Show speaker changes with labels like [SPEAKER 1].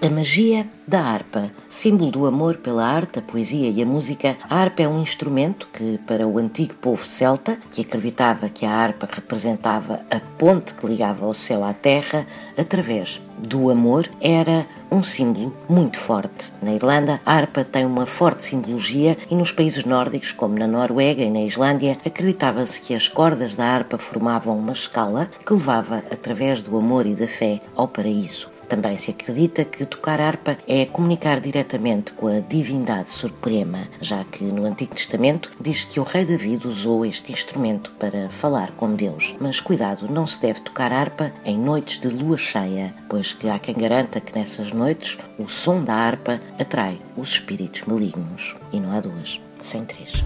[SPEAKER 1] A magia da harpa, símbolo do amor pela arte, a poesia e a música, a harpa é um instrumento que, para o antigo povo celta, que acreditava que a harpa representava a ponte que ligava o céu à terra, através do amor, era um símbolo muito forte. Na Irlanda, a harpa tem uma forte simbologia e nos países nórdicos, como na Noruega e na Islândia, acreditava-se que as cordas da harpa formavam uma escala que levava, através do amor e da fé, ao paraíso. Também se acredita que tocar harpa é comunicar diretamente com a divindade suprema, já que no Antigo Testamento diz que o rei David usou este instrumento para falar com Deus. Mas cuidado, não se deve tocar harpa em noites de lua cheia, pois que há quem garanta que nessas noites o som da harpa atrai os espíritos malignos. E não há duas, sem três.